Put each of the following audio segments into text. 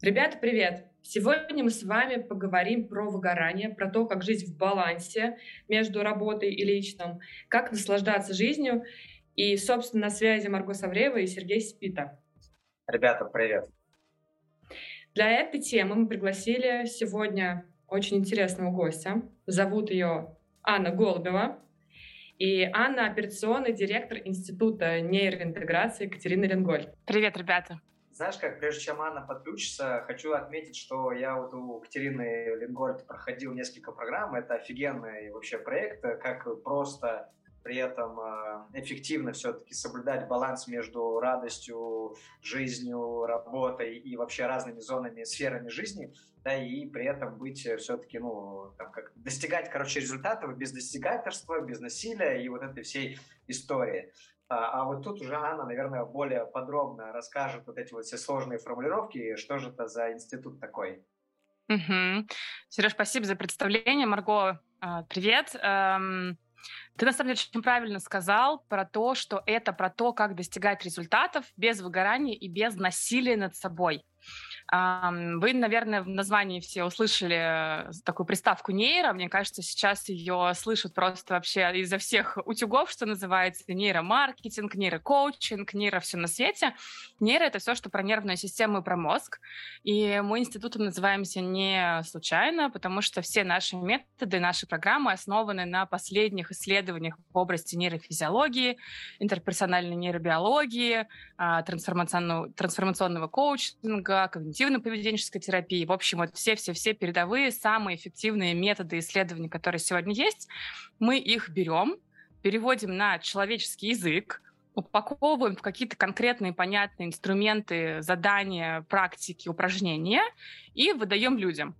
Ребята, привет! Сегодня мы с вами поговорим про выгорание, про то, как жить в балансе между работой и личным, как наслаждаться жизнью. И, собственно, на связи Марго Савреева и Сергей Спита. Ребята, привет! Для этой темы мы пригласили сегодня очень интересного гостя. Зовут ее Анна Голубева. И Анна — операционный директор Института нейроинтеграции Екатерины Ленголь. Привет, ребята! Знаешь, как прежде чем Анна подключится, хочу отметить, что я вот у Катерины Лингольд проходил несколько программ. Это офигенный вообще проект, как просто при этом э, эффективно все-таки соблюдать баланс между радостью, жизнью, работой и вообще разными зонами, сферами жизни, да, и при этом быть все-таки, ну, там, как достигать, короче, результатов без достигательства, без насилия и вот этой всей истории. А, а вот тут уже Анна, наверное, более подробно расскажет вот эти вот все сложные формулировки, что же это за институт такой. Угу. Сереж, спасибо за представление. Марго, а, привет. Эм, ты на самом деле очень правильно сказал про то, что это про то, как достигать результатов без выгорания и без насилия над собой. Вы, наверное, в названии все услышали э, такую приставку нейро. Мне кажется, сейчас ее слышат просто вообще изо всех утюгов, что называется, нейромаркетинг, нейрокоучинг, нейро все на свете. Нейро — это все, что про нервную систему и про мозг. И мы институтом называемся не случайно, потому что все наши методы, наши программы основаны на последних исследованиях в области нейрофизиологии, интерперсональной нейробиологии, а, трансформационного, трансформационного коучинга, когнитивного когнитивно-поведенческой терапии. В общем, вот все-все-все передовые, самые эффективные методы исследований, которые сегодня есть, мы их берем, переводим на человеческий язык, упаковываем в какие-то конкретные понятные инструменты, задания, практики, упражнения и выдаем людям.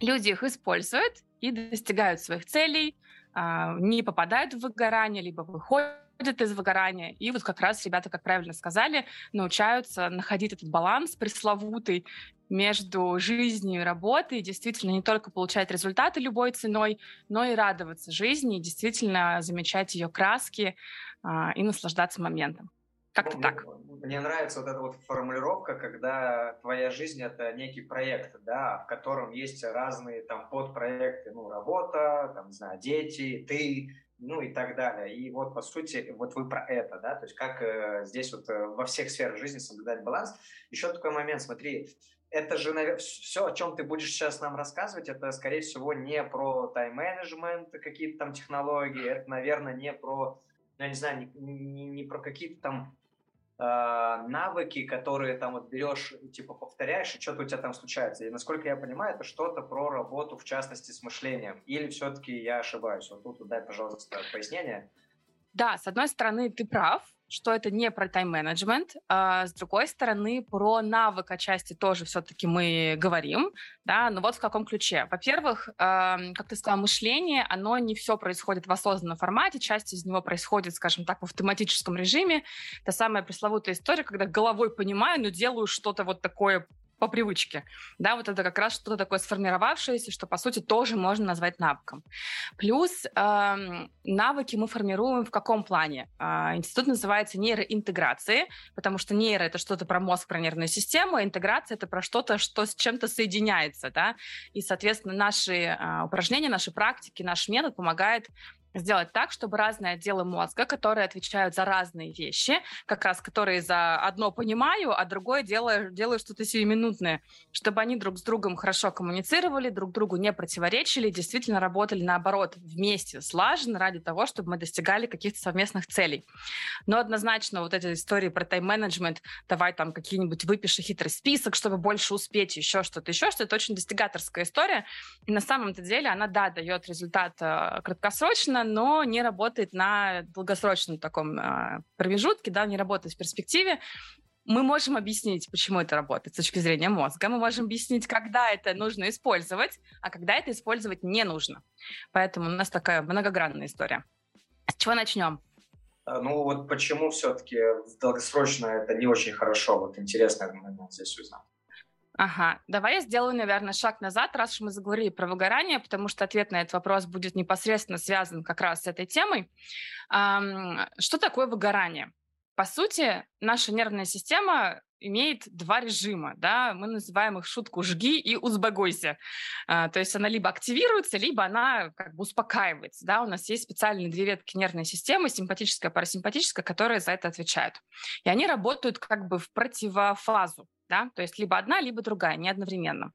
Люди их используют и достигают своих целей, а, не попадают в выгорание, либо выходят из выгорания. И вот как раз ребята, как правильно сказали, научаются находить этот баланс пресловутый между жизнью и работой, и действительно не только получать результаты любой ценой, но и радоваться жизни, и действительно замечать ее краски а, и наслаждаться моментом. Как-то мне, так. Мне нравится вот эта вот формулировка, когда твоя жизнь это некий проект, да, в котором есть разные там подпроекты, ну, работа, там, не знаю, дети, ты, ну и так далее. И вот, по сути, вот вы про это, да, то есть как э, здесь вот э, во всех сферах жизни соблюдать баланс. Еще такой момент, смотри, это же наверное, все, о чем ты будешь сейчас нам рассказывать, это, скорее всего, не про тайм-менеджмент, какие-то там технологии, это, наверное, не про, ну, я не знаю, не, не, не про какие-то там навыки, которые там вот берешь, типа повторяешь, и что-то у тебя там случается. И насколько я понимаю, это что-то про работу, в частности, с мышлением. Или все-таки я ошибаюсь? Вот тут дай, пожалуйста, пояснение. Да, с одной стороны, ты прав, что это не про тайм-менеджмент. А с другой стороны, про навык отчасти тоже все-таки мы говорим. Да? Но вот в каком ключе. Во-первых, э, как ты сказала, мышление, оно не все происходит в осознанном формате. Часть из него происходит, скажем так, в автоматическом режиме. Та самая пресловутая история, когда головой понимаю, но делаю что-то вот такое по привычке. Да, вот это как раз что-то такое сформировавшееся, что, по сути, тоже можно назвать навыком. Плюс э, навыки мы формируем в каком плане? Э, институт называется нейроинтеграции, потому что нейро — это что-то про мозг, про нервную систему, а интеграция — это про что-то, что с чем-то соединяется. Да? И, соответственно, наши э, упражнения, наши практики, наш метод помогает сделать так, чтобы разные отделы мозга, которые отвечают за разные вещи, как раз которые за одно понимаю, а другое делаю, делаю что-то сиюминутное, чтобы они друг с другом хорошо коммуницировали, друг другу не противоречили, действительно работали наоборот вместе, слаженно ради того, чтобы мы достигали каких-то совместных целей. Но однозначно вот эти истории про тайм-менеджмент, давай там какие-нибудь выпиши хитрый список, чтобы больше успеть, еще что-то, еще что-то, это очень достигаторская история. И на самом-то деле она, да, дает результат э, но не работает на долгосрочном таком э, промежутке, да, не работает в перспективе. Мы можем объяснить, почему это работает с точки зрения мозга. Мы можем объяснить, когда это нужно использовать, а когда это использовать не нужно. Поэтому у нас такая многогранная история. С чего начнем? А, ну вот почему все-таки долгосрочно это не очень хорошо? Вот интересно момент здесь узнать. Ага, давай я сделаю, наверное, шаг назад, раз уж мы заговорили про выгорание, потому что ответ на этот вопрос будет непосредственно связан как раз с этой темой. Что такое выгорание? По сути, наша нервная система имеет два режима, да, мы называем их шутку «жги» и «узбогойся». А, то есть она либо активируется, либо она как бы успокаивается, да, у нас есть специальные две ветки нервной системы, симпатическая и парасимпатическая, которые за это отвечают. И они работают как бы в противофазу, да, то есть либо одна, либо другая, не одновременно.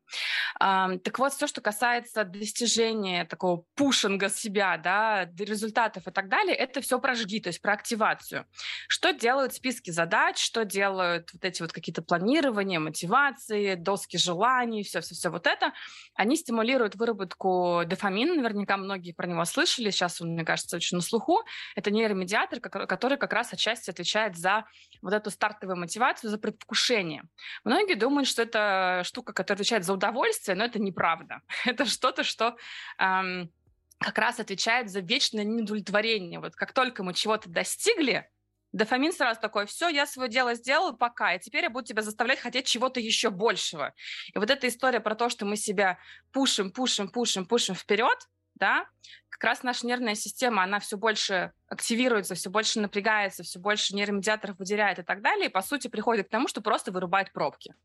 Так вот, все, что касается достижения такого пушинга себя, да, результатов и так далее, это все про жги, то есть про активацию. Что делают списки задач, что делают вот эти вот какие-то планирования, мотивации, доски желаний, все-все-все вот это, они стимулируют выработку дофамина, наверняка многие про него слышали, сейчас он, мне кажется, очень на слуху. Это нейромедиатор, который как раз отчасти отвечает за вот эту стартовую мотивацию, за предвкушение. Многие думают, что это штука, которая отвечает за удовольствие, но это неправда. Это что-то, что эм, как раз отвечает за вечное неудовлетворение. Вот как только мы чего-то достигли, дофамин сразу такой, все, я свое дело сделал, пока, и теперь я буду тебя заставлять хотеть чего-то еще большего. И вот эта история про то, что мы себя пушим, пушим, пушим, пушим вперед, да, как раз наша нервная система, она все больше активируется, все больше напрягается, все больше нейромедиаторов выделяет и так далее, и по сути приходит к тому, что просто вырубает пробки.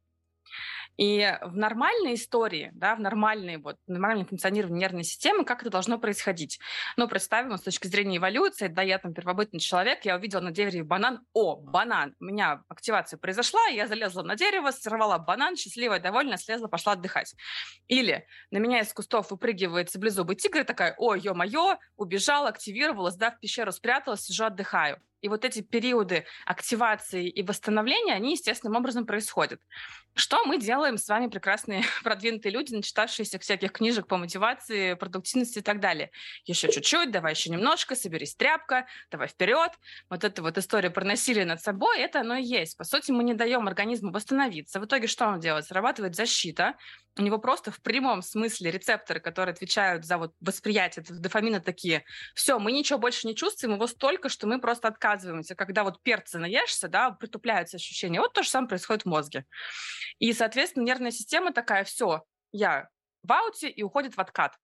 И в нормальной истории, да, в нормальной, вот, нормальном функционировании нервной системы, как это должно происходить? Ну, представим, с точки зрения эволюции, да, я там первобытный человек, я увидела на дереве банан, о, банан, у меня активация произошла, я залезла на дерево, сорвала банан, счастливая, довольная, слезла, пошла отдыхать. Или на меня из кустов выпрыгивает саблезубый тигр, такая, о, ё-моё, убежала, активировалась, да, в пещеру спряталась, сижу, отдыхаю. И вот эти периоды активации и восстановления, они естественным образом происходят. Что мы делаем с вами, прекрасные продвинутые люди, начитавшиеся всяких книжек по мотивации, продуктивности и так далее? Еще чуть-чуть, давай еще немножко, соберись тряпка, давай вперед. Вот эта вот история про насилие над собой, это оно и есть. По сути, мы не даем организму восстановиться. В итоге что он делает? Срабатывает защита, у него просто в прямом смысле рецепторы, которые отвечают за вот восприятие дофамина такие, все, мы ничего больше не чувствуем, его столько, что мы просто отказываемся. Когда вот перца наешься, да, притупляются ощущения. Вот то же самое происходит в мозге. И, соответственно, нервная система такая, все, я в ауте и уходит в откат.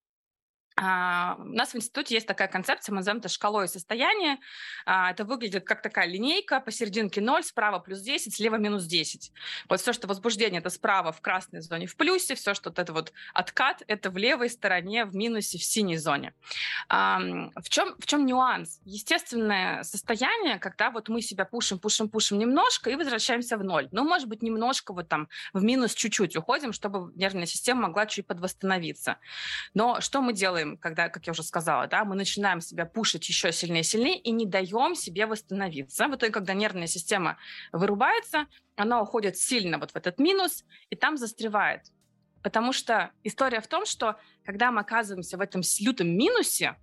А, у нас в институте есть такая концепция, мы называем это шкалой состояния. А, это выглядит как такая линейка, посерединке 0, справа плюс 10, слева минус 10. Вот все, что возбуждение, это справа в красной зоне в плюсе, все, что это вот откат, это в левой стороне в минусе в синей зоне. В чем, в чем нюанс? Естественное состояние, когда вот мы себя пушим, пушим, пушим немножко и возвращаемся в ноль. Ну, может быть, немножко вот там в минус чуть-чуть уходим, чтобы нервная система могла чуть подвосстановиться. Но что мы делаем? Делаем, когда, как я уже сказала, да, мы начинаем себя пушить еще сильнее и сильнее и не даем себе восстановиться. В итоге, когда нервная система вырубается, она уходит сильно вот в этот минус и там застревает. Потому что история в том, что когда мы оказываемся в этом лютом минусе,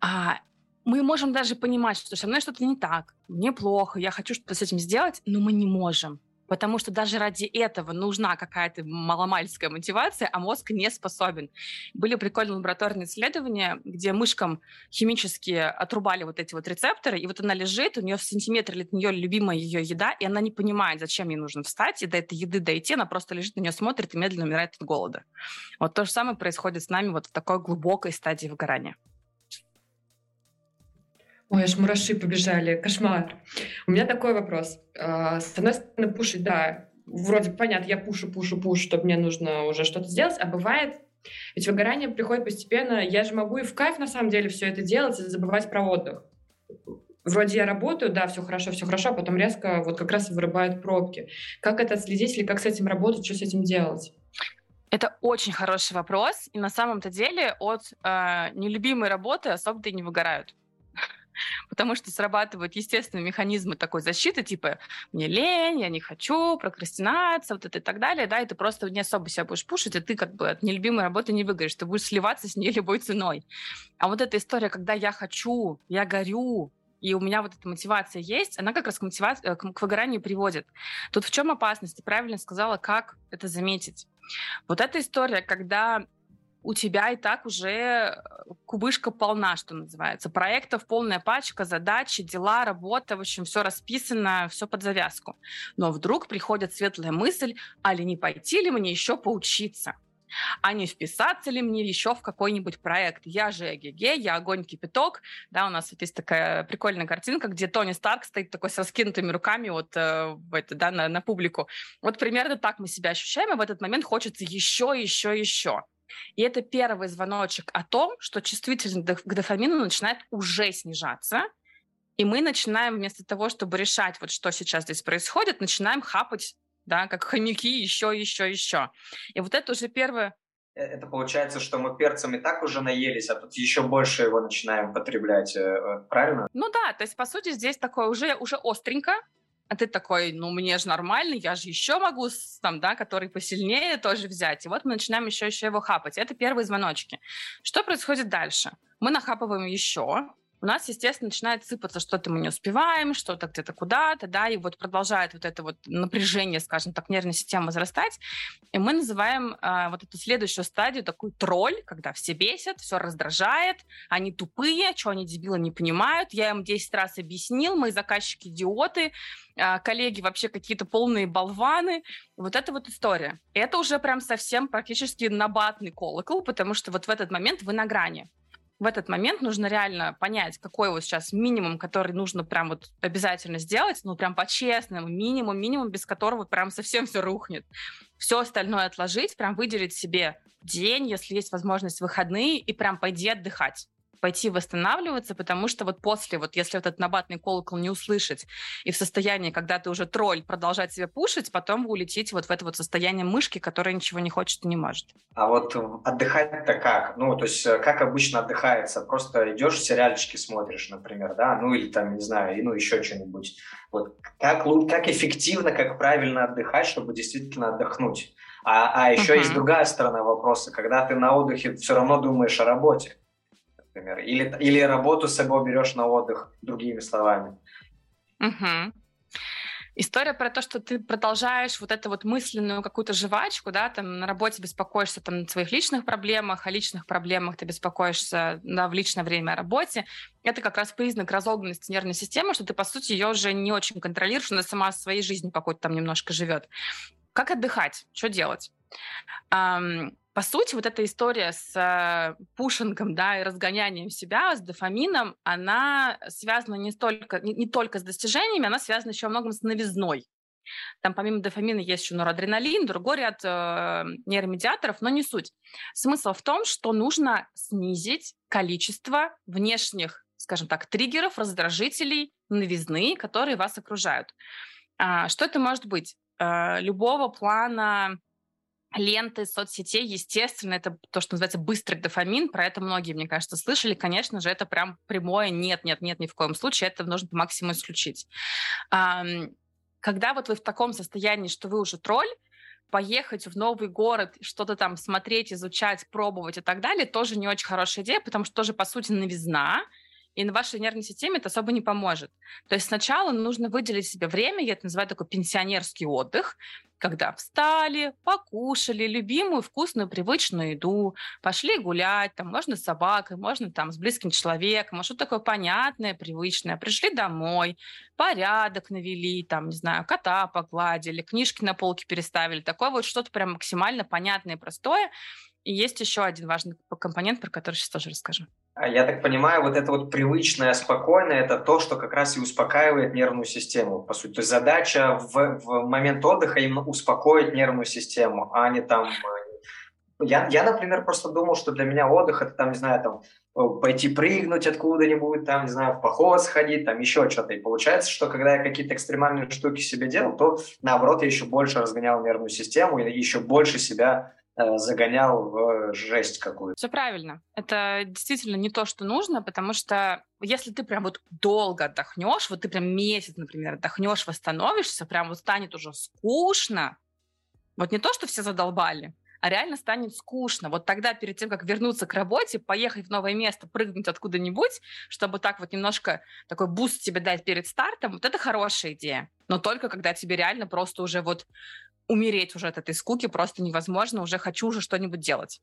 а, мы можем даже понимать, что со мной что-то не так, мне плохо, я хочу что-то с этим сделать, но мы не можем потому что даже ради этого нужна какая-то маломальская мотивация, а мозг не способен. Были прикольные лабораторные исследования, где мышкам химически отрубали вот эти вот рецепторы, и вот она лежит, у нее в сантиметре от нее любимая ее еда, и она не понимает, зачем ей нужно встать и до этой еды дойти, она просто лежит на нее, смотрит и медленно умирает от голода. Вот то же самое происходит с нами вот в такой глубокой стадии выгорания. Ой, аж мураши побежали. Кошмар. У меня такой вопрос. А, с одной стороны, пушить, да, вроде понятно, я пушу, пушу, пушу, чтобы мне нужно уже что-то сделать, а бывает, ведь выгорание приходит постепенно, я же могу и в кайф на самом деле все это делать и забывать про отдых. Вроде я работаю, да, все хорошо, все хорошо, а потом резко вот как раз вырубают пробки. Как это отследить или как с этим работать, что с этим делать? Это очень хороший вопрос, и на самом-то деле от э, нелюбимой работы особо-то и не выгорают потому что срабатывают естественные механизмы такой защиты, типа «мне лень, я не хочу», прокрастинация, вот это и так далее, да, и ты просто не особо себя будешь пушить, и ты как бы от нелюбимой работы не выиграешь, ты будешь сливаться с ней любой ценой. А вот эта история, когда я хочу, я горю, и у меня вот эта мотивация есть, она как раз к, мотивации, э, к выгоранию приводит. Тут в чем опасность? Ты правильно сказала, как это заметить. Вот эта история, когда у тебя и так уже э, кубышка полна, что называется. Проектов полная пачка, задачи, дела, работа, в общем, все расписано, все под завязку. Но вдруг приходит светлая мысль, а ли не пойти ли мне еще поучиться? а не вписаться ли мне еще в какой-нибудь проект. Я же эгеге, я огонь-кипяток. Да, у нас вот есть такая прикольная картинка, где Тони Старк стоит такой с раскинутыми руками вот э, это, да, на, на публику. Вот примерно так мы себя ощущаем, и в этот момент хочется еще, еще, еще. И это первый звоночек о том, что чувствительность к дофамину начинает уже снижаться, и мы начинаем вместо того, чтобы решать, вот что сейчас здесь происходит, начинаем хапать, да, как хомяки, еще, еще, еще. И вот это уже первое... Э, это получается, что мы перцем и так уже наелись, а тут еще больше его начинаем потреблять, э, э, правильно? Ну да, то есть, по сути, здесь такое уже, уже остренько, а ты такой, ну, мне же нормально, я же еще могу, там, да, который посильнее тоже взять. И вот мы начинаем еще, еще его хапать. Это первые звоночки. Что происходит дальше? Мы нахапываем еще, у нас, естественно, начинает сыпаться, что-то мы не успеваем, что-то где-то куда-то, да, и вот продолжает вот это вот напряжение, скажем так, нервной системы возрастать. И мы называем э, вот эту следующую стадию такой тролль, когда все бесят, все раздражает, они тупые, что они дебилы не понимают, я им 10 раз объяснил, мои заказчики идиоты, э, коллеги вообще какие-то полные болваны. Вот это вот история. Это уже прям совсем практически набатный колокол, потому что вот в этот момент вы на грани в этот момент нужно реально понять, какой вот сейчас минимум, который нужно прям вот обязательно сделать, ну прям по-честному, минимум, минимум, без которого прям совсем все рухнет. Все остальное отложить, прям выделить себе день, если есть возможность выходные, и прям пойди отдыхать пойти восстанавливаться, потому что вот после, вот если этот набатный колокол не услышать и в состоянии, когда ты уже тролль, продолжать себя пушить, потом вы улетите вот в это вот состояние мышки, которая ничего не хочет и не может. А вот отдыхать-то как? Ну, то есть э, как обычно отдыхается? Просто идешь, сериальчики смотришь, например, да, ну или там, не знаю, ну еще что-нибудь. Вот как, как эффективно, как правильно отдыхать, чтобы действительно отдохнуть? А, а еще uh-huh. есть другая сторона вопроса, когда ты на отдыхе все равно думаешь о работе например. Или, или работу с собой берешь на отдых, другими словами. Угу. История про то, что ты продолжаешь вот эту вот мысленную какую-то жвачку, да, там на работе беспокоишься там о своих личных проблемах, о личных проблемах ты беспокоишься да, в личное время о работе. Это как раз признак разогнанности нервной системы, что ты, по сути, ее уже не очень контролируешь, она сама своей жизнью какой-то там немножко живет. Как отдыхать? Что делать? По сути, вот эта история с э, пушингом, да, и разгонянием себя, с дофамином, она связана не, столько, не, не только с достижениями, она связана еще во многом с новизной. Там помимо дофамина есть еще норадреналин, другой ряд э, нейромедиаторов, но не суть. Смысл в том, что нужно снизить количество внешних, скажем так, триггеров, раздражителей, новизны, которые вас окружают. А, что это может быть? А, любого плана ленты соцсетей, естественно, это то, что называется быстрый дофамин, про это многие, мне кажется, слышали, конечно же, это прям прямое нет, нет, нет, ни в коем случае, это нужно по максимуму исключить. Когда вот вы в таком состоянии, что вы уже тролль, поехать в новый город, что-то там смотреть, изучать, пробовать и так далее, тоже не очень хорошая идея, потому что тоже, по сути, новизна, и на вашей нервной системе это особо не поможет. То есть сначала нужно выделить себе время, я это называю такой пенсионерский отдых, когда встали, покушали любимую вкусную привычную еду, пошли гулять, там можно с собакой, можно там с близким человеком, а что такое понятное, привычное, пришли домой, порядок навели, там, не знаю, кота погладили, книжки на полке переставили, такое вот что-то прям максимально понятное и простое, и есть еще один важный компонент, про который сейчас тоже расскажу. А я так понимаю, вот это вот привычное, спокойное, это то, что как раз и успокаивает нервную систему, по сути. То есть задача в, в момент отдыха именно успокоить нервную систему, а не там... Э, я, я, например, просто думал, что для меня отдых это там, не знаю, там э, пойти прыгнуть откуда-нибудь, там, не знаю, в поход сходить, там еще что-то. И получается, что когда я какие-то экстремальные штуки себе делал, то наоборот я еще больше разгонял нервную систему и еще больше себя загонял в жесть какую-то. Все правильно. Это действительно не то, что нужно, потому что если ты прям вот долго отдохнешь, вот ты прям месяц, например, отдохнешь, восстановишься, прям вот станет уже скучно. Вот не то, что все задолбали, а реально станет скучно. Вот тогда, перед тем, как вернуться к работе, поехать в новое место, прыгнуть откуда-нибудь, чтобы так вот немножко такой boost тебе дать перед стартом, вот это хорошая идея. Но только когда тебе реально просто уже вот умереть уже от этой скуки просто невозможно, уже хочу уже что-нибудь делать.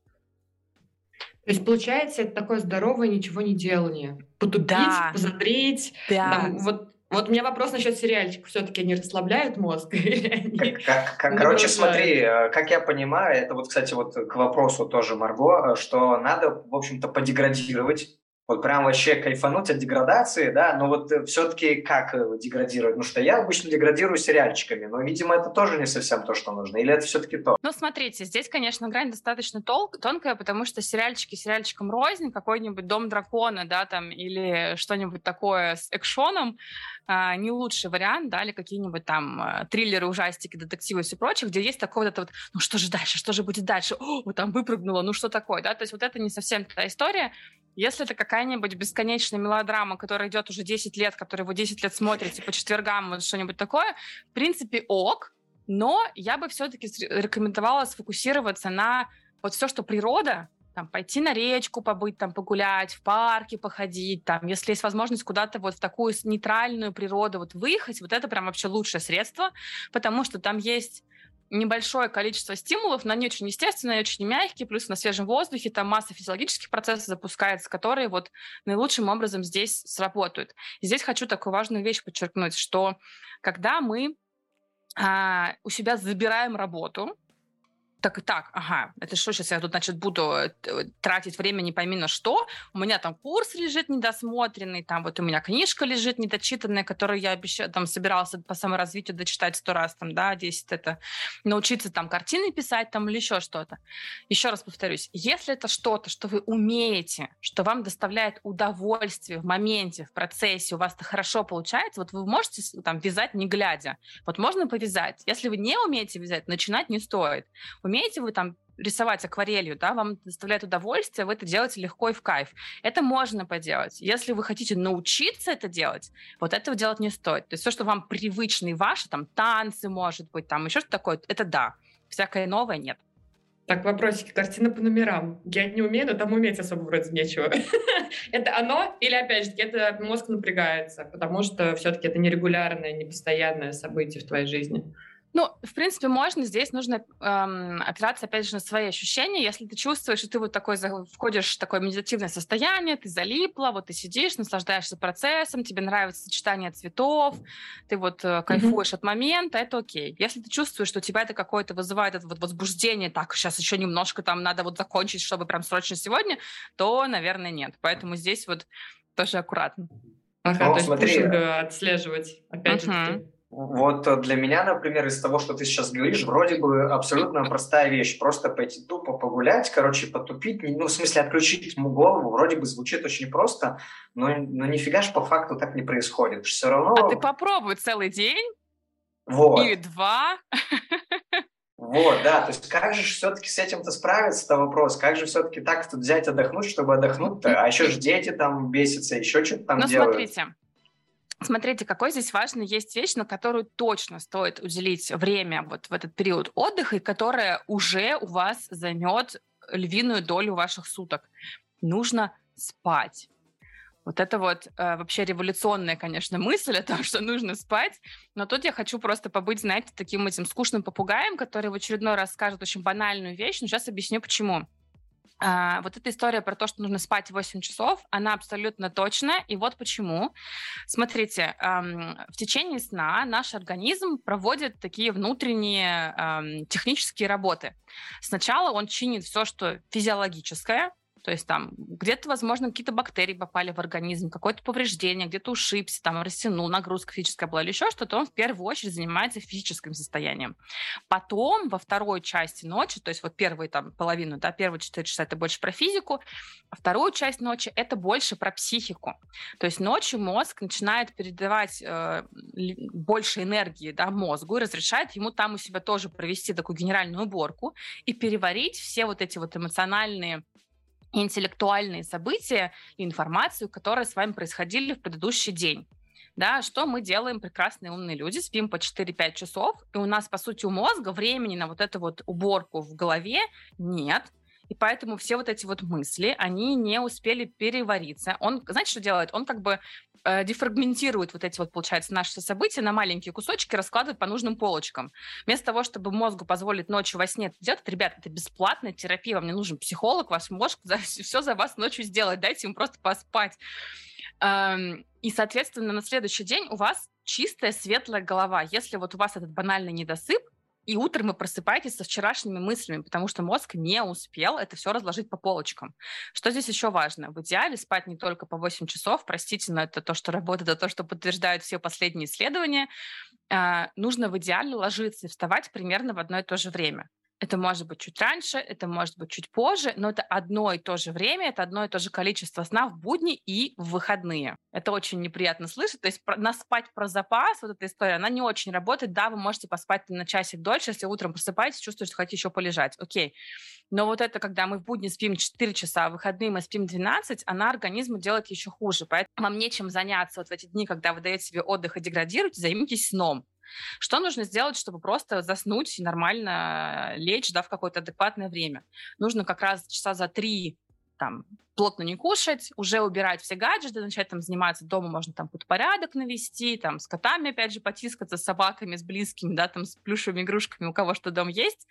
То есть, получается, это такое здоровое ничего не делание. Потупить, да. позадреть. Да. Там, вот Вот у меня вопрос насчет сериальчиков. Все-таки они расслабляют мозг? Как, как, как, короче, смотри, э, как я понимаю, это вот, кстати, вот к вопросу тоже, Марго, э, что надо, в общем-то, подеградировать вот прям вообще кайфануть от деградации, да, но вот э, все-таки как деградировать? Ну что я обычно деградирую сериальчиками, но, видимо, это тоже не совсем то, что нужно, или это все-таки то? Ну, смотрите, здесь, конечно, грань достаточно тол- тонкая, потому что сериальчики сериальчиком рознь, какой-нибудь «Дом дракона», да, там, или что-нибудь такое с экшоном, а, не лучший вариант, да, или какие-нибудь там а, триллеры, ужастики, детективы и все прочее, где есть такое вот это вот, ну что же дальше, что же будет дальше, о, там выпрыгнуло, ну что такое, да, то есть вот это не совсем та история, если это какая-нибудь бесконечная мелодрама, которая идет уже 10 лет, которую вы 10 лет смотрите по четвергам, вот что-нибудь такое, в принципе, ок, но я бы все-таки рекомендовала сфокусироваться на вот все, что природа, там, пойти на речку побыть, там, погулять, в парке походить, там, если есть возможность куда-то вот в такую нейтральную природу вот выехать, вот это прям вообще лучшее средство, потому что там есть небольшое количество стимулов, но они очень естественные, очень мягкие, плюс на свежем воздухе там масса физиологических процессов запускается, которые вот наилучшим образом здесь сработают. И здесь хочу такую важную вещь подчеркнуть, что когда мы а, у себя забираем работу, так и так, ага, это что сейчас я тут, значит, буду э, тратить время не пойми на что, у меня там курс лежит недосмотренный, там вот у меня книжка лежит недочитанная, которую я обещала, там собирался по саморазвитию дочитать сто раз, там, да, 10 это, научиться там картины писать там или еще что-то. Еще раз повторюсь, если это что-то, что вы умеете, что вам доставляет удовольствие в моменте, в процессе, у вас это хорошо получается, вот вы можете там вязать не глядя, вот можно повязать. Если вы не умеете вязать, начинать не стоит. Умеете вы там рисовать акварелью, да, вам доставляет удовольствие, вы это делаете легко и в кайф. Это можно поделать. Если вы хотите научиться это делать, вот этого делать не стоит. То есть все, что вам привычно и ваше, там танцы, может быть, там еще что-то такое, это да. Всякое новое нет. Так, вопросики. Картина по номерам. Я не умею, но там уметь особо вроде нечего. это оно или, опять же, это мозг напрягается, потому что все-таки это нерегулярное, непостоянное событие в твоей жизни. Ну, в принципе, можно. Здесь нужно эм, опираться, опять же, на свои ощущения. Если ты чувствуешь, что ты вот такой входишь в такое медитативное состояние, ты залипла, вот ты сидишь, наслаждаешься процессом, тебе нравится сочетание цветов, ты вот э, кайфуешь mm-hmm. от момента, это окей. Если ты чувствуешь, что у тебя это какое-то вызывает это вот возбуждение, так, сейчас еще немножко там надо вот закончить, чтобы прям срочно сегодня, то, наверное, нет. Поэтому здесь вот тоже аккуратно. Ага, ну, то есть смотри. Э, отслеживать, опять uh-huh. же таки. Вот э, для меня, например, из того, что ты сейчас говоришь, вроде бы абсолютно простая вещь. Просто пойти тупо погулять, короче, потупить, ну, в смысле, отключить ему голову, вроде бы звучит очень просто, но, но нифига ж по факту так не происходит. Все равно... А ты попробуй целый день вот. или два. Вот, да, то есть как же все-таки с этим-то справиться, это вопрос. Как же все-таки так тут взять, отдохнуть, чтобы отдохнуть-то? А еще же дети там бесятся, еще что-то там ну, делают. смотрите, Смотрите, какой здесь важный есть вещь, на которую точно стоит уделить время вот в этот период отдыха, и которая уже у вас займет львиную долю ваших суток. Нужно спать. Вот это вот э, вообще революционная, конечно, мысль о том, что нужно спать. Но тут я хочу просто побыть, знаете, таким этим скучным попугаем, который в очередной раз скажет очень банальную вещь, но сейчас объясню почему. А, вот эта история про то, что нужно спать 8 часов, она абсолютно точна. И вот почему. Смотрите, в течение сна наш организм проводит такие внутренние технические работы. Сначала он чинит все, что физиологическое, то есть там где-то, возможно, какие-то бактерии попали в организм, какое-то повреждение, где-то ушибся, там растянул, нагрузка физическая была или еще что-то, он в первую очередь занимается физическим состоянием. Потом во второй части ночи, то есть вот первую там половину, да, первые четыре часа это больше про физику, а вторую часть ночи это больше про психику. То есть ночью мозг начинает передавать э, больше энергии да, мозгу и разрешает ему там у себя тоже провести такую генеральную уборку и переварить все вот эти вот эмоциональные интеллектуальные события и информацию, которые с вами происходили в предыдущий день. Да, что мы делаем, прекрасные умные люди, спим по 4-5 часов, и у нас, по сути, у мозга времени на вот эту вот уборку в голове нет, и поэтому все вот эти вот мысли, они не успели перевариться. Он, знаете, что делает? Он как бы э, дефрагментирует вот эти вот, получается, наши события на маленькие кусочки, раскладывает по нужным полочкам. Вместо того, чтобы мозгу позволить ночью во сне это делать, ребят, это бесплатная терапия, вам не нужен психолог, ваш мозг за, все за вас ночью сделает, дайте ему просто поспать. Эм, и, соответственно, на следующий день у вас чистая, светлая голова. Если вот у вас этот банальный недосып, и утром вы просыпаетесь со вчерашними мыслями, потому что мозг не успел это все разложить по полочкам. Что здесь еще важно? В идеале спать не только по 8 часов, простите, но это то, что работает, это то, что подтверждают все последние исследования. А, нужно в идеале ложиться и вставать примерно в одно и то же время. Это может быть чуть раньше, это может быть чуть позже, но это одно и то же время, это одно и то же количество сна в будни и в выходные. Это очень неприятно слышать. То есть про, наспать про запас, вот эта история, она не очень работает. Да, вы можете поспать на часик дольше, если утром просыпаетесь, чувствуете, что хотите еще полежать. Окей. Но вот это, когда мы в будни спим 4 часа, а в выходные мы спим 12, она организму делает еще хуже. Поэтому вам нечем заняться вот в эти дни, когда вы даете себе отдых и деградируете, займитесь сном. Что нужно сделать, чтобы просто заснуть и нормально лечь да, в какое-то адекватное время? Нужно как раз часа за три там, плотно не кушать, уже убирать все гаджеты, начать там заниматься дома, можно там какой-то порядок навести, там с котами опять же потискаться, с собаками, с близкими, да, там с плюшевыми игрушками, у кого что дом есть.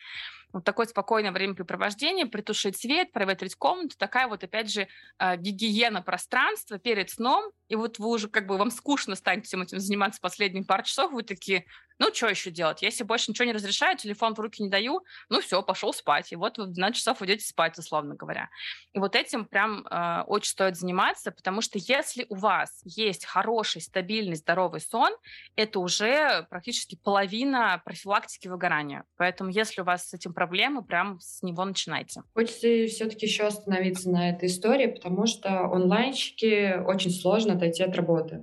Вот такое спокойное времяпрепровождение, притушить свет, проветрить комнату, такая вот опять же а, гигиена пространства перед сном, и вот вы уже как бы вам скучно станет всем этим заниматься последние пару часов, вы такие, ну, что еще делать? Если больше ничего не разрешаю, телефон в руки не даю, ну, все, пошел спать. И вот вы в 12 часов идете спать, условно говоря. И вот этим прям э, очень стоит заниматься, потому что если у вас есть хороший, стабильный, здоровый сон, это уже практически половина профилактики выгорания. Поэтому если у вас с этим проблемы, прям с него начинайте. Хочется все-таки еще остановиться на этой истории, потому что онлайнщики очень сложно отойти от работы.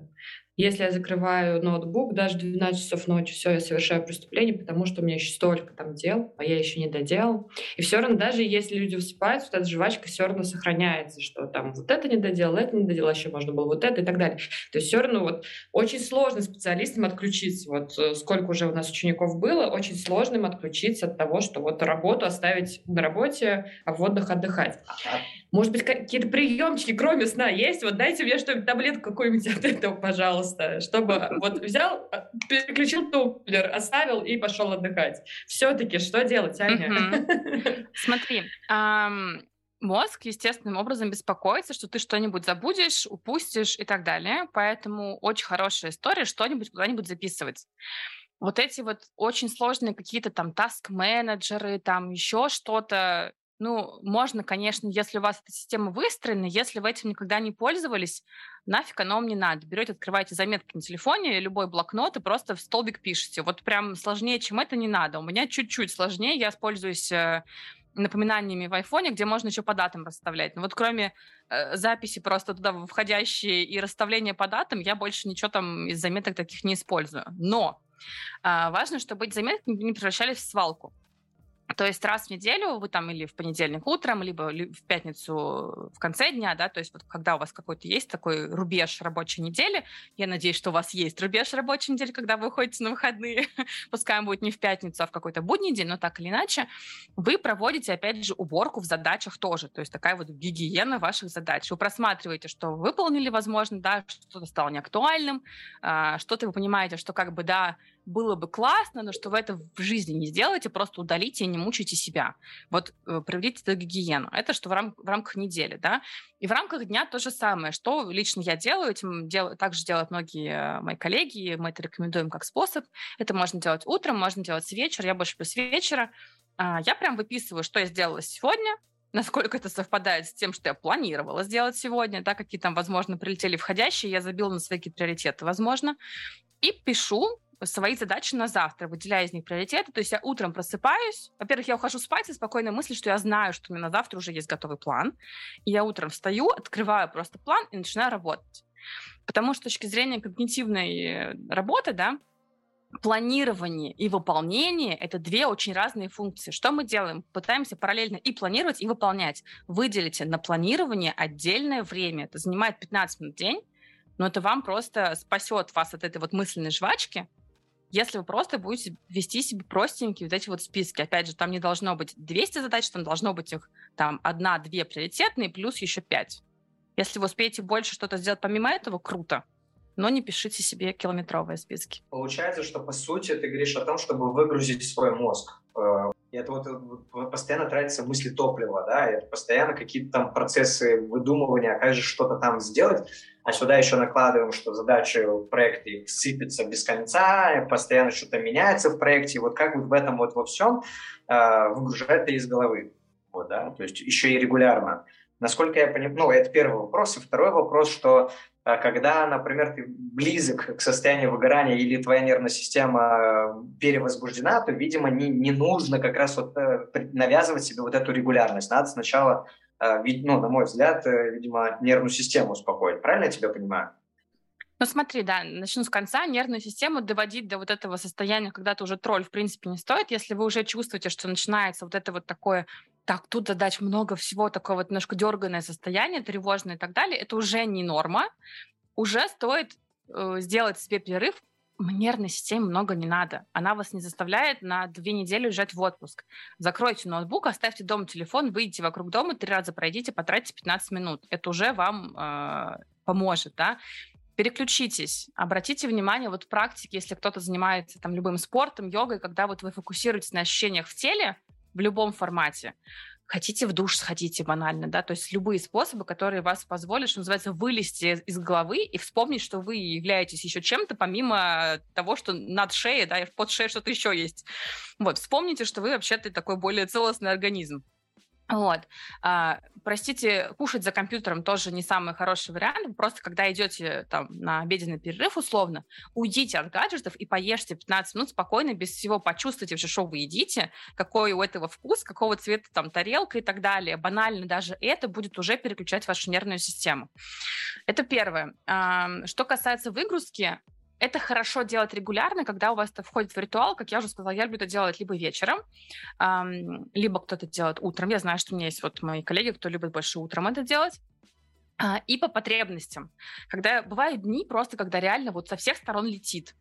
Если я закрываю ноутбук, даже 12 часов ночи, все, я совершаю преступление, потому что у меня еще столько там дел, а я еще не доделал. И все равно, даже если люди высыпаются, вот эта жвачка все равно сохраняется, что там вот это не доделал, это не доделал, еще можно было вот это и так далее. То есть все равно вот очень сложно специалистам отключиться. Вот э, сколько уже у нас учеников было, очень сложно им отключиться от того, что вот работу оставить на работе, а в отдых отдыхать. Может быть, какие-то приемчики, кроме сна, есть? Вот дайте мне что-нибудь, таблетку какую-нибудь от этого, пожалуйста, чтобы вот взял, а, переключил тумблер, оставил и пошел отдыхать. Все-таки что делать, Аня? Смотри, мозг естественным образом беспокоится, что ты что-нибудь забудешь, упустишь и так далее. Поэтому очень хорошая история что-нибудь куда-нибудь записывать. Вот эти вот очень сложные какие-то там таск-менеджеры, там еще что-то, ну, можно, конечно, если у вас эта система выстроена, если вы этим никогда не пользовались, нафиг оно вам не надо. Берете, открываете заметки на телефоне, любой блокнот и просто в столбик пишете. Вот прям сложнее, чем это, не надо. У меня чуть-чуть сложнее. Я пользуюсь э, напоминаниями в айфоне, где можно еще по датам расставлять. Но вот кроме э, записи просто туда входящие и расставления по датам, я больше ничего там из заметок таких не использую. Но э, важно, чтобы эти заметки не превращались в свалку. То есть раз в неделю вы там или в понедельник утром, либо в пятницу в конце дня, да, то есть вот когда у вас какой-то есть такой рубеж рабочей недели, я надеюсь, что у вас есть рубеж рабочей недели, когда вы уходите на выходные, пускай он будет не в пятницу, а в какой-то будний день, но так или иначе, вы проводите, опять же, уборку в задачах тоже, то есть такая вот гигиена ваших задач. Вы просматриваете, что вы выполнили, возможно, да, что-то стало неактуальным, а, что-то вы понимаете, что как бы, да, было бы классно, но что вы это в жизни не сделаете, просто удалите и не мучайте себя. Вот э, проведите эту гигиену. Это что в, рам- в рамках недели, да. И в рамках дня то же самое. Что лично я делаю, этим дел- также делают многие мои коллеги, мы это рекомендуем как способ. Это можно делать утром, можно делать с вечера, я больше люблю с вечера. А, я прям выписываю, что я сделала сегодня, насколько это совпадает с тем, что я планировала сделать сегодня, да, какие там, возможно, прилетели входящие, я забила на свои приоритеты, возможно, и пишу свои задачи на завтра, выделяя из них приоритеты. То есть я утром просыпаюсь. Во-первых, я ухожу спать со спокойной мыслью, что я знаю, что у меня на завтра уже есть готовый план. И я утром встаю, открываю просто план и начинаю работать. Потому что с точки зрения когнитивной работы, да, планирование и выполнение — это две очень разные функции. Что мы делаем? Пытаемся параллельно и планировать, и выполнять. Выделите на планирование отдельное время. Это занимает 15 минут в день, но это вам просто спасет вас от этой вот мысленной жвачки, если вы просто будете вести себе простенькие вот эти вот списки. Опять же, там не должно быть 200 задач, там должно быть их там одна-две приоритетные, плюс еще пять. Если вы успеете больше что-то сделать помимо этого, круто. Но не пишите себе километровые списки. Получается, что по сути ты говоришь о том, чтобы выгрузить свой мозг. Э, и это вот, вот постоянно тратится мысли топлива, да, и это постоянно какие-то там процессы выдумывания, как же что-то там сделать. а сюда еще накладываем, что задачи в проекте сыпятся без конца, постоянно что-то меняется в проекте, вот как вот в этом вот во всем э, выгружать это из головы, вот, да, то есть еще и регулярно. Насколько я понимаю, ну, это первый вопрос. И второй вопрос, что когда, например, ты близок к состоянию выгорания или твоя нервная система э, перевозбуждена, то, видимо, не, не нужно как раз вот э, навязывать себе вот эту регулярность. Надо сначала, э, ну, на мой взгляд, видимо, нервную систему успокоить. Правильно я тебя понимаю? Ну смотри, да, начну с конца. Нервную систему доводить до вот этого состояния, когда ты уже тролль, в принципе, не стоит. Если вы уже чувствуете, что начинается вот это вот такое так, тут задач много всего, такое вот немножко дерганное состояние, тревожное и так далее, это уже не норма. Уже стоит э, сделать себе перерыв. Нервной системе много не надо. Она вас не заставляет на две недели уезжать в отпуск. Закройте ноутбук, оставьте дома телефон, выйдите вокруг дома, три раза пройдите, потратьте 15 минут. Это уже вам э, поможет, да переключитесь, обратите внимание вот в практике, если кто-то занимается там любым спортом, йогой, когда вот вы фокусируетесь на ощущениях в теле, в любом формате. Хотите в душ сходите банально, да, то есть любые способы, которые вас позволят, что называется, вылезти из головы и вспомнить, что вы являетесь еще чем-то, помимо того, что над шеей, да, и под шеей что-то еще есть. Вот, вспомните, что вы вообще-то такой более целостный организм. Вот. А, простите, кушать за компьютером тоже не самый хороший вариант. Просто когда идете там на обеденный перерыв условно, уйдите от гаджетов и поешьте 15 минут спокойно, без всего почувствуйте вообще, что вы едите, какой у этого вкус, какого цвета там тарелка и так далее. Банально даже это будет уже переключать вашу нервную систему. Это первое. А, что касается выгрузки, это хорошо делать регулярно, когда у вас это входит в ритуал. Как я уже сказала, я люблю это делать либо вечером, либо кто-то делает утром. Я знаю, что у меня есть вот мои коллеги, кто любит больше утром это делать. А, и по потребностям. Когда бывают дни просто, когда реально вот со всех сторон летит.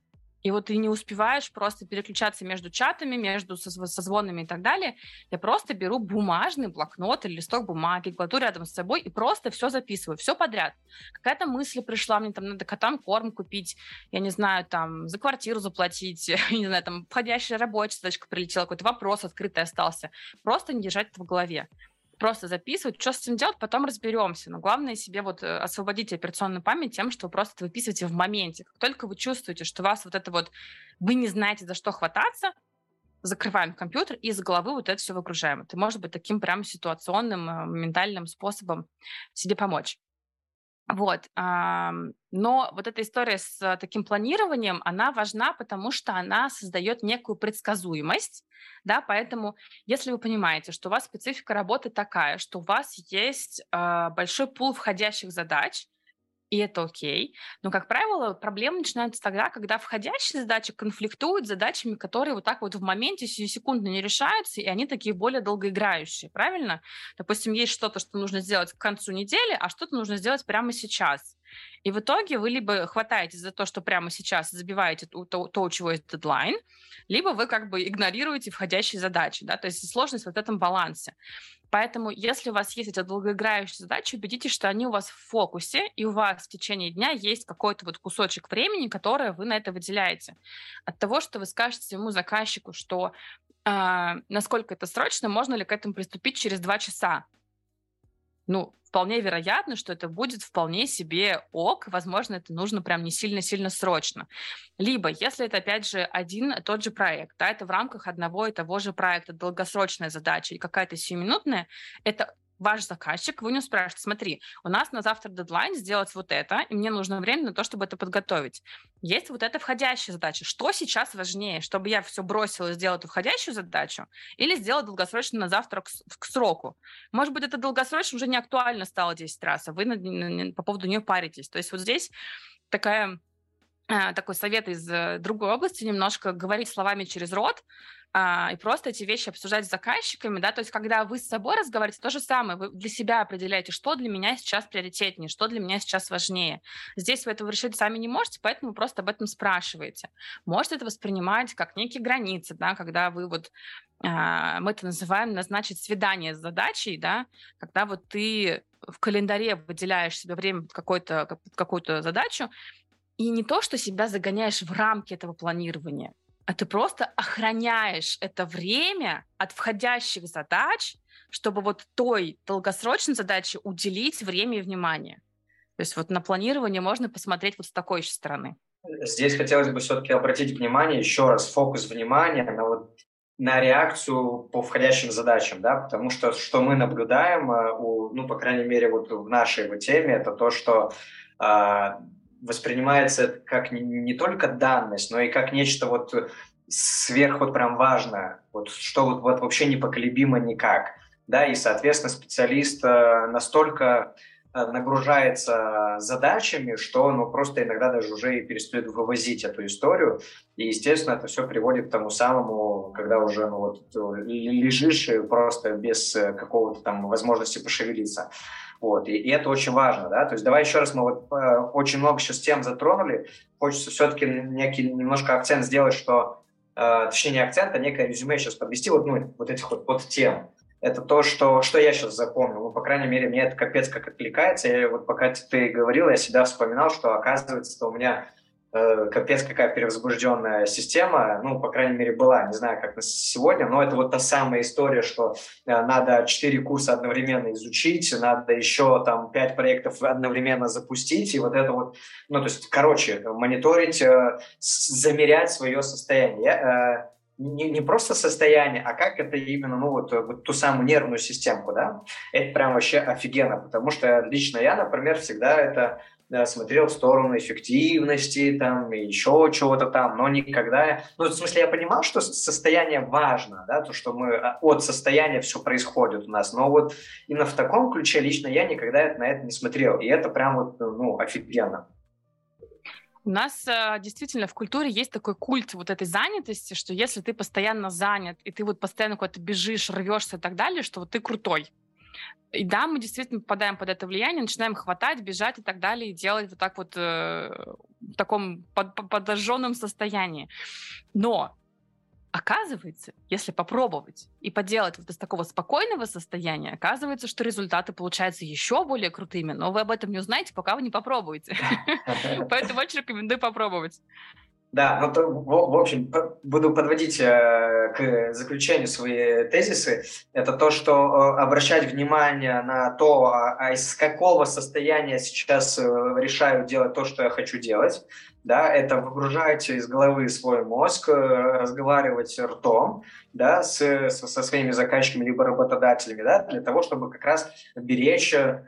И вот ты не успеваешь просто переключаться между чатами, между созвонами и так далее. Я просто беру бумажный блокнот или листок бумаги, кладу рядом с собой и просто все записываю, все подряд. Какая-то мысль пришла, мне там надо котам корм купить, я не знаю, там, за квартиру заплатить, не знаю, там, входящая рабочая задачка прилетела, какой-то вопрос открытый остался. Просто не держать это в голове просто записывать, что с этим делать, потом разберемся. Но главное себе вот э, освободить операционную память тем, что вы просто выписываете в моменте. Как только вы чувствуете, что вас вот это вот, вы не знаете, за что хвататься, закрываем компьютер и из головы вот это все выгружаем. Это может быть таким прям ситуационным, э, ментальным способом себе помочь. Вот. Но вот эта история с таким планированием, она важна, потому что она создает некую предсказуемость, да, поэтому если вы понимаете, что у вас специфика работы такая, что у вас есть а, большой пул входящих задач, и это окей. Но, как правило, проблемы начинаются тогда, когда входящие задачи конфликтуют с задачами, которые вот так вот в моменте секундно не решаются, и они такие более долгоиграющие, правильно? Допустим, есть что-то, что нужно сделать к концу недели, а что-то нужно сделать прямо сейчас. И в итоге вы либо хватаетесь за то, что прямо сейчас забиваете то, то, то у чего есть дедлайн, либо вы как бы игнорируете входящие задачи. Да? То есть сложность в этом балансе. Поэтому, если у вас есть эти долгоиграющие задачи, убедитесь, что они у вас в фокусе, и у вас в течение дня есть какой-то вот кусочек времени, которое вы на это выделяете. От того, что вы скажете своему заказчику, что э, насколько это срочно, можно ли к этому приступить через два часа. Ну, вполне вероятно, что это будет вполне себе ок, возможно, это нужно прям не сильно-сильно срочно. Либо, если это, опять же, один и тот же проект, да, это в рамках одного и того же проекта, долгосрочная задача и какая-то сиюминутная, это ваш заказчик, вы не спрашиваете, смотри, у нас на завтра дедлайн сделать вот это, и мне нужно время на то, чтобы это подготовить. Есть вот эта входящая задача. Что сейчас важнее, чтобы я все бросила и сделала эту входящую задачу, или сделать долгосрочно на завтра к, к сроку? Может быть, это долгосрочно уже не актуально стало 10 раз, а вы на, на, по поводу нее паритесь. То есть вот здесь такая а, такой совет из э, другой области, немножко говорить словами через рот, а, и просто эти вещи обсуждать с заказчиками, да, то есть когда вы с собой разговариваете, то же самое, вы для себя определяете, что для меня сейчас приоритетнее, что для меня сейчас важнее. Здесь вы этого решить сами не можете, поэтому просто об этом спрашиваете. Можете это воспринимать как некие границы, да, когда вы вот а, мы это называем назначить свидание с задачей, да, когда вот ты в календаре выделяешь себе время под какую-то какую задачу, и не то, что себя загоняешь в рамки этого планирования, а ты просто охраняешь это время от входящих задач, чтобы вот той долгосрочной задаче уделить время и внимание. То есть вот на планирование можно посмотреть вот с такой же стороны. Здесь хотелось бы все-таки обратить внимание, еще раз, фокус внимания на вот на реакцию по входящим задачам, да, потому что что мы наблюдаем, э, у, ну, по крайней мере, вот в нашей вот теме, это то, что воспринимается как не, не только данность, но и как нечто вот сверх вот прям важное, вот что вот, вот вообще непоколебимо никак, да, и, соответственно, специалист э, настолько Э, нагружается задачами, что ну, просто иногда даже уже и перестает вывозить эту историю. И, естественно, это все приводит к тому самому, когда уже ну, вот, лежишь просто без э, какого-то там возможности пошевелиться. Вот, и, и это очень важно, да, то есть давай еще раз, мы вот э, очень много сейчас тем затронули, хочется все-таки некий немножко акцент сделать, что, э, точнее не акцент, а некое резюме сейчас подвести вот, ну, вот этих вот под тем, это то, что, что я сейчас запомнил. Ну, по крайней мере, мне это капец как откликается. Я вот пока ты говорил, я всегда вспоминал, что оказывается, что у меня капец какая перевозбужденная система, ну, по крайней мере, была, не знаю, как на сегодня, но это вот та самая история, что э, надо четыре курса одновременно изучить, надо еще там пять проектов одновременно запустить, и вот это вот, ну, то есть, короче, мониторить, э, замерять свое состояние. Э, не, не просто состояние, а как это именно, ну, вот, вот ту самую нервную системку, да, это прям вообще офигенно, потому что лично я, например, всегда это да, смотрел в сторону эффективности, там, и еще чего-то там, но никогда... Ну, в смысле, я понимал, что состояние важно, да, то, что мы а, от состояния все происходит у нас, но вот именно в таком ключе лично я никогда на это не смотрел, и это прям вот, ну, офигенно. У нас э, действительно в культуре есть такой культ вот этой занятости, что если ты постоянно занят, и ты вот постоянно куда-то бежишь, рвешься и так далее, что вот ты крутой. И да, мы действительно попадаем под это влияние, начинаем хватать, бежать и так далее, и делать вот так вот э, в таком под, подожженном состоянии. Но Оказывается, если попробовать и поделать вот из такого спокойного состояния, оказывается, что результаты получаются еще более крутыми, но вы об этом не узнаете, пока вы не попробуете. Поэтому очень рекомендую попробовать. Да, ну то, в, в общем, буду подводить э, к заключению свои тезисы. Это то, что э, обращать внимание на то, а, а из какого состояния сейчас э, решаю делать то, что я хочу делать да, это выгружать из головы свой мозг, э, разговаривать ртом, да, с, со своими заказчиками либо работодателями, да, для того, чтобы как раз беречь э,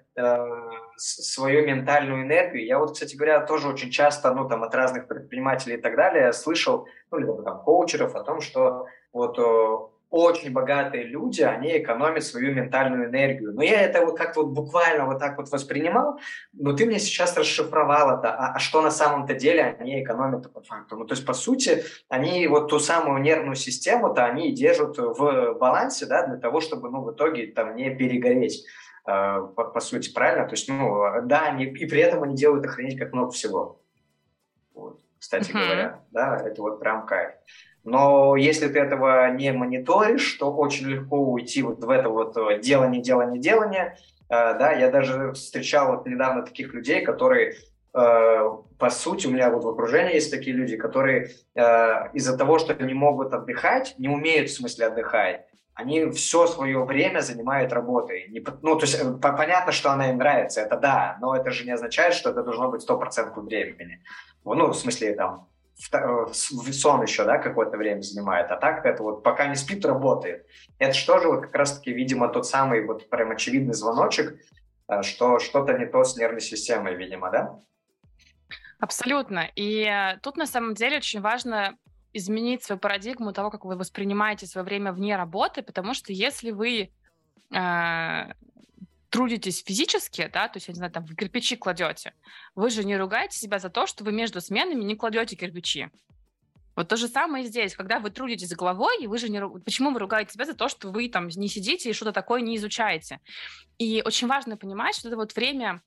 свою ментальную энергию. Я вот, кстати говоря, тоже очень часто, ну, там, от разных предпринимателей и так далее слышал, ну, либо там коучеров о том, что вот э, очень богатые люди, они экономят свою ментальную энергию. Но я это вот как-то вот буквально вот так вот воспринимал, но ты мне сейчас расшифровал это, а, а что на самом-то деле они экономят по факту. Ну, то есть, по сути, они вот ту самую нервную систему-то они держат в балансе, да, для того, чтобы, ну, в итоге там не перегореть по, по сути, правильно? То есть, ну, да, они, и при этом они делают охренеть как много всего. Вот, кстати uh-huh. говоря, да, это вот прям кайф. Но если ты этого не мониторишь, то очень легко уйти вот в это вот э, делание, делание, делание. Э, да, я даже встречал вот недавно таких людей, которые э, по сути, у меня вот в окружении есть такие люди, которые из-за того, что не могут отдыхать, не умеют в смысле отдыхать, они все свое время занимают работой. Не, ну, то есть понятно, что она им нравится, это да, но это же не означает, что это должно быть 100% времени. Ну, в смысле, там, Э, сон еще, да, какое-то время занимает, а так это вот пока не спит, работает. Это что же вот как раз-таки, видимо, тот самый вот прям очевидный звоночек, э, что что-то не то с нервной системой, видимо, да? Абсолютно. И э, тут на самом деле очень важно изменить свою парадигму того, как вы воспринимаете свое время вне работы, потому что если вы трудитесь физически, да, то есть, я не знаю, там, вы кирпичи кладете, вы же не ругаете себя за то, что вы между сменами не кладете кирпичи. Вот то же самое здесь, когда вы трудитесь головой, и вы же не... Почему вы ругаете себя за то, что вы там не сидите и что-то такое не изучаете? И очень важно понимать, что это вот время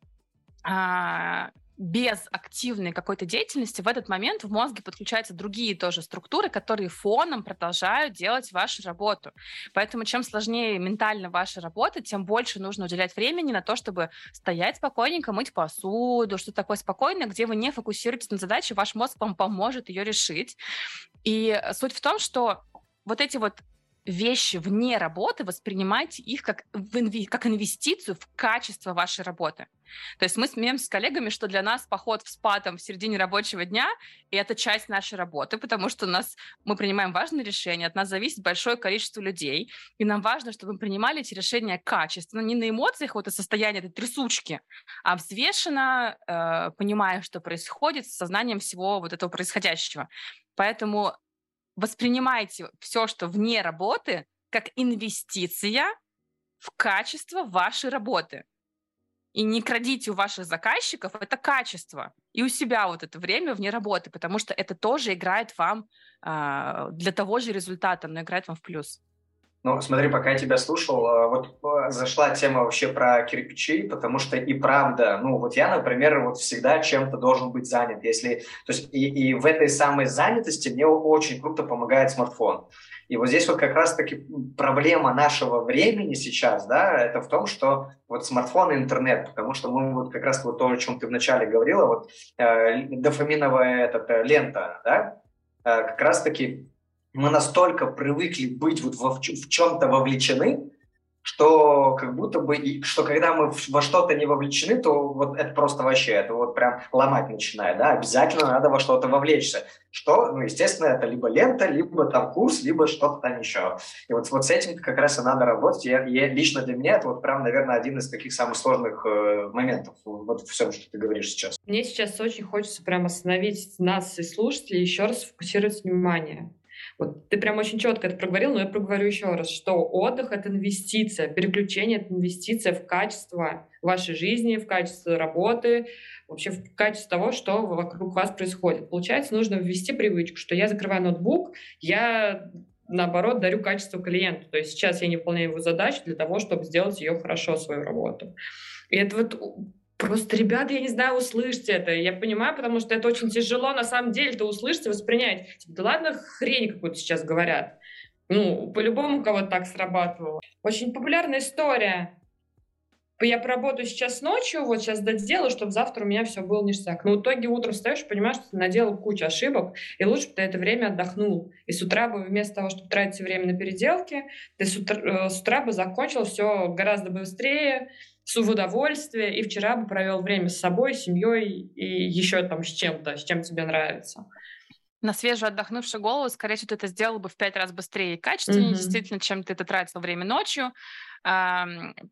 а, без активной какой-то деятельности в этот момент в мозге подключаются другие тоже структуры, которые фоном продолжают делать вашу работу. Поэтому чем сложнее ментально ваша работа, тем больше нужно уделять времени на то, чтобы стоять спокойненько, мыть посуду, что такое спокойное, где вы не фокусируетесь на задаче, ваш мозг вам поможет ее решить. И суть в том, что вот эти вот вещи вне работы, воспринимайте их как, инви- как инвестицию в качество вашей работы. То есть мы смеемся с коллегами, что для нас поход в спа там, в середине рабочего дня, это часть нашей работы, потому что у нас, мы принимаем важные решения, от нас зависит большое количество людей, и нам важно, чтобы мы принимали эти решения качественно, не на эмоциях вот это состояние этой трясучки, а взвешенно, э, понимая, что происходит, с сознанием всего вот этого происходящего. Поэтому воспринимайте все, что вне работы, как инвестиция в качество вашей работы. И не крадите у ваших заказчиков это качество. И у себя вот это время вне работы, потому что это тоже играет вам э, для того же результата, но играет вам в плюс. Ну, смотри, пока я тебя слушал, а, вот а, зашла тема вообще про кирпичи, потому что и правда, ну, вот я, например, вот всегда чем-то должен быть занят, если, то есть и, и в этой самой занятости мне очень круто помогает смартфон. И вот здесь вот как раз-таки проблема нашего времени сейчас, да, это в том, что вот смартфон и интернет, потому что мы вот как раз вот то, о чем ты вначале говорила, вот э, дофаминовая эта лента, да, э, как раз-таки мы настолько привыкли быть вот во, в чем-то вовлечены, что как будто бы, что когда мы во что-то не вовлечены, то вот это просто вообще, это вот прям ломать начинает, да, обязательно надо во что-то вовлечься. Что, ну, естественно, это либо лента, либо там курс, либо что-то там еще. И вот, вот с этим как раз и надо работать. Я, я, лично для меня это вот прям, наверное, один из таких самых сложных э, моментов вот в всем, что ты говоришь сейчас. Мне сейчас очень хочется прям остановить нас и слушателей, еще раз фокусировать внимание вот ты прям очень четко это проговорил, но я проговорю еще раз, что отдых — это инвестиция, переключение — это инвестиция в качество вашей жизни, в качество работы, вообще в качество того, что вокруг вас происходит. Получается, нужно ввести привычку, что я закрываю ноутбук, я наоборот, дарю качество клиенту. То есть сейчас я не выполняю его задачу для того, чтобы сделать ее хорошо, свою работу. И это вот Просто, ребята, я не знаю, услышьте это. Я понимаю, потому что это очень тяжело на самом деле это услышать и воспринять. Типа, да ладно, хрень какую-то сейчас говорят. Ну, по-любому кого-то так срабатывало. Очень популярная история. Я поработаю сейчас ночью, вот сейчас доделаю, чтобы завтра у меня все было ништяк. Но в итоге утром встаешь, понимаешь, что ты наделал кучу ошибок, и лучше бы ты это время отдохнул. И с утра бы вместо того, чтобы тратить время на переделки, ты с утра, э, с утра бы закончил все гораздо быстрее, в удовольствие, и вчера бы провел время с собой, с семьей и еще там с чем-то, с чем тебе нравится. На свежую отдохнувшую голову, скорее всего, ты это сделал бы в пять раз быстрее и качественнее, mm-hmm. действительно, чем ты это тратил время ночью.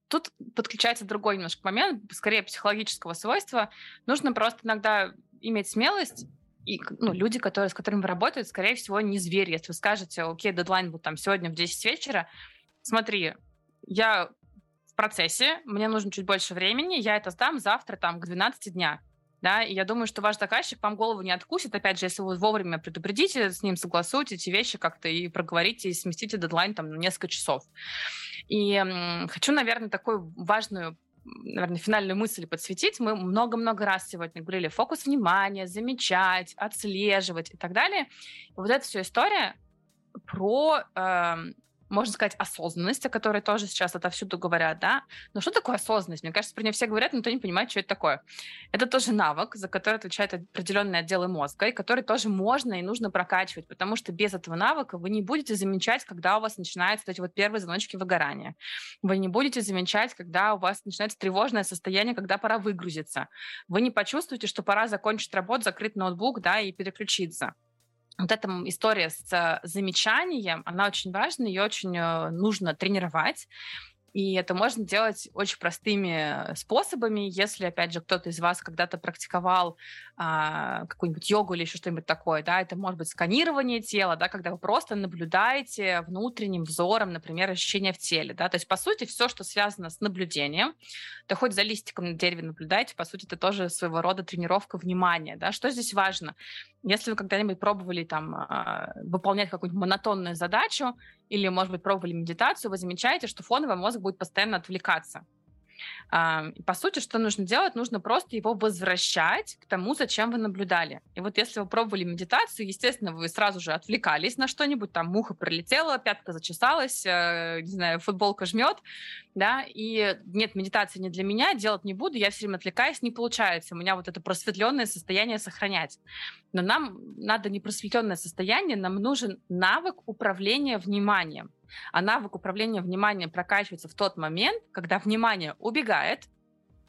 Тут подключается другой немножко момент, скорее психологического свойства. Нужно просто иногда иметь смелость и ну, люди, которые, с которыми вы работаете, скорее всего, не звери. Если вы скажете, окей, дедлайн будет там сегодня в 10 вечера, смотри, я процессе, мне нужно чуть больше времени, я это сдам завтра там к 12 дня. Да, и я думаю, что ваш заказчик вам голову не откусит, опять же, если вы вовремя предупредите, с ним согласуете эти вещи как-то и проговорите, и сместите дедлайн там на несколько часов. И хочу, наверное, такую важную наверное, финальную мысль подсветить. Мы много-много раз сегодня говорили фокус внимания, замечать, отслеживать и так далее. И вот эта вся история про э, можно сказать, осознанность, о которой тоже сейчас отовсюду говорят, да. Но что такое осознанность? Мне кажется, про нее все говорят, но никто не понимает, что это такое. Это тоже навык, за который отвечают определенные отделы мозга, и который тоже можно и нужно прокачивать, потому что без этого навыка вы не будете замечать, когда у вас начинаются вот эти вот первые звоночки выгорания. Вы не будете замечать, когда у вас начинается тревожное состояние, когда пора выгрузиться. Вы не почувствуете, что пора закончить работу, закрыть ноутбук, да, и переключиться вот эта история с э, замечанием, она очень важна, ее очень э, нужно тренировать. И это можно делать очень простыми способами. Если, опять же, кто-то из вас когда-то практиковал а, какую-нибудь йогу или еще что-нибудь такое, да, это может быть сканирование тела, да, когда вы просто наблюдаете внутренним взором, например, ощущения в теле, да, то есть, по сути, все, что связано с наблюдением, да хоть за листиком на дереве наблюдаете, по сути, это тоже своего рода тренировка внимания, да, что здесь важно? Если вы когда-нибудь пробовали там а, выполнять какую-нибудь монотонную задачу или, может быть, пробовали медитацию, вы замечаете, что фоновый мозг будет постоянно отвлекаться. По сути, что нужно делать? Нужно просто его возвращать к тому, зачем вы наблюдали. И вот если вы пробовали медитацию, естественно, вы сразу же отвлекались на что-нибудь, там муха пролетела, пятка зачесалась, э, не знаю, футболка жмет, да, и нет, медитации не для меня, делать не буду, я все время отвлекаюсь, не получается. У меня вот это просветленное состояние сохранять. Но нам надо не просветленное состояние, нам нужен навык управления вниманием. А навык управления вниманием прокачивается в тот момент, когда внимание убегает,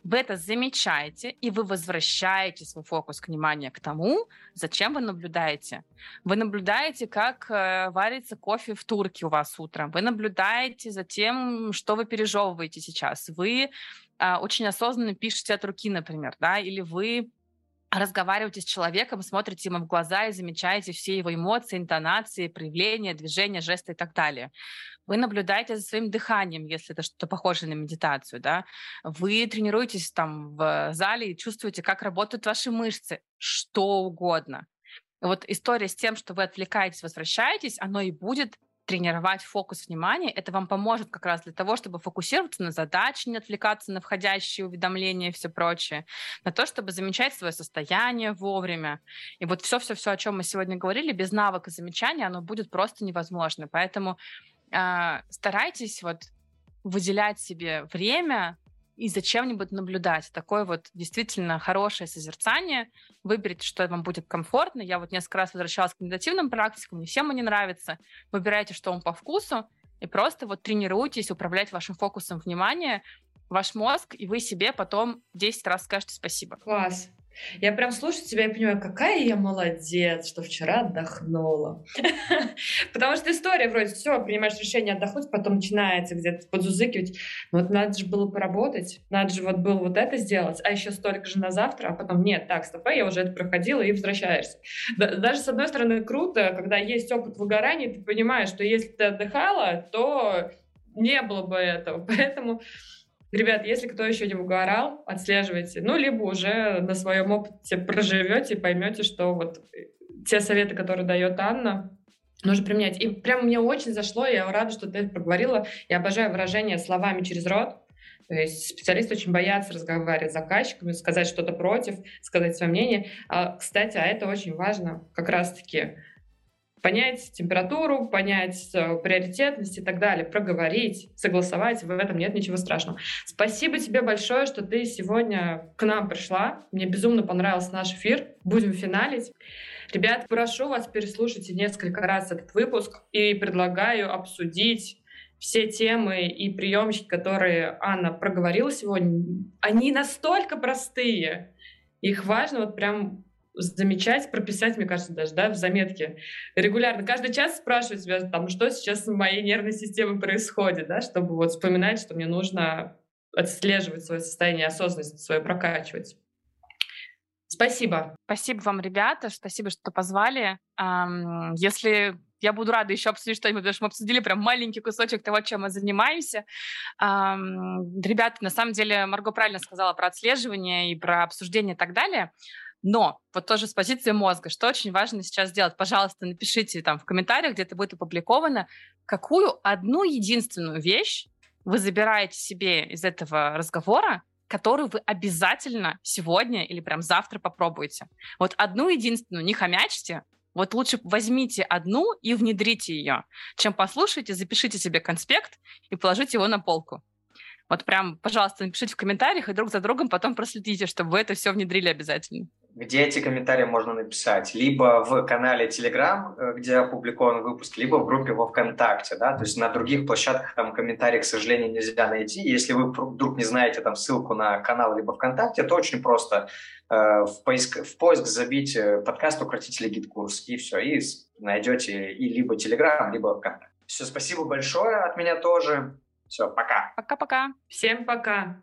вы это замечаете, и вы возвращаете свой фокус внимания к тому, зачем вы наблюдаете. Вы наблюдаете, как э, варится кофе в турке у вас утром. Вы наблюдаете за тем, что вы пережевываете сейчас. Вы э, очень осознанно пишете от руки, например, да, или вы разговариваете с человеком, смотрите ему в глаза и замечаете все его эмоции, интонации, проявления, движения, жесты и так далее. Вы наблюдаете за своим дыханием, если это что-то похожее на медитацию, да. Вы тренируетесь там в зале и чувствуете, как работают ваши мышцы, что угодно. вот история с тем, что вы отвлекаетесь, возвращаетесь, оно и будет тренировать фокус внимания. Это вам поможет как раз для того, чтобы фокусироваться на задаче, не отвлекаться на входящие уведомления и все прочее, на то, чтобы замечать свое состояние вовремя. И вот все-все-все, о чем мы сегодня говорили, без навыка замечания, оно будет просто невозможно. Поэтому э, старайтесь вот выделять себе время и за чем-нибудь наблюдать. Такое вот действительно хорошее созерцание. Выберите, что вам будет комфортно. Я вот несколько раз возвращалась к медитативным практикам, не всем они нравятся. Выбирайте, что вам по вкусу, и просто вот тренируйтесь управлять вашим фокусом внимания, ваш мозг, и вы себе потом 10 раз скажете спасибо. Класс. Я прям слушаю тебя и понимаю, какая я молодец, что вчера отдохнула. Потому что история вроде все, принимаешь решение отдохнуть, потом начинается где-то подзузыкивать. Вот надо же было поработать, надо же вот было вот это сделать, а еще столько же на завтра, а потом нет, так, стоп, я уже это проходила и возвращаешься. Даже с одной стороны круто, когда есть опыт выгорания, ты понимаешь, что если ты отдыхала, то не было бы этого. Поэтому Ребят, если кто еще не угорал, отслеживайте. Ну, либо уже на своем опыте проживете и поймете, что вот э, те советы, которые дает Анна, нужно применять. И прям мне очень зашло, я рада, что ты это проговорила. Я обожаю выражение словами через рот. То есть специалисты очень боятся разговаривать с заказчиками, сказать что-то против, сказать свое мнение. А, кстати, а это очень важно как раз-таки понять температуру, понять э, приоритетность и так далее, проговорить, согласовать, в этом нет ничего страшного. Спасибо тебе большое, что ты сегодня к нам пришла. Мне безумно понравился наш эфир. Будем финалить. Ребят, прошу вас переслушать несколько раз этот выпуск и предлагаю обсудить все темы и приемчики, которые Анна проговорила сегодня. Они настолько простые. Их важно вот прям замечать, прописать, мне кажется, даже, да, в заметке. Регулярно, каждый час спрашивать себя, там, что сейчас в моей нервной системе происходит, да, чтобы вот вспоминать, что мне нужно отслеживать свое состояние, осознанность свою прокачивать. Спасибо. Спасибо вам, ребята, спасибо, что позвали. Если я буду рада еще обсудить что-нибудь, потому что мы обсудили прям маленький кусочек того, чем мы занимаемся. Ребята, на самом деле, Марго правильно сказала про отслеживание и про обсуждение и так далее. Но вот тоже с позиции мозга, что очень важно сейчас сделать, пожалуйста, напишите там в комментариях, где это будет опубликовано, какую одну единственную вещь вы забираете себе из этого разговора, которую вы обязательно сегодня или прям завтра попробуете. Вот одну единственную, не хомячьте, вот лучше возьмите одну и внедрите ее, чем послушайте, запишите себе конспект и положите его на полку. Вот прям, пожалуйста, напишите в комментариях и друг за другом потом проследите, чтобы вы это все внедрили обязательно где эти комментарии можно написать? Либо в канале Telegram, э, где опубликован выпуск, либо в группе во ВКонтакте, да, то есть на других площадках там комментарии, к сожалению, нельзя найти. Если вы вдруг не знаете там ссылку на канал либо ВКонтакте, то очень просто э, в, поиск, в поиск забить э, подкаст «Укротители гид-курс» и все, и найдете и либо Telegram, либо ВКонтакте. Все, спасибо большое от меня тоже. Все, пока. Пока-пока. Всем пока.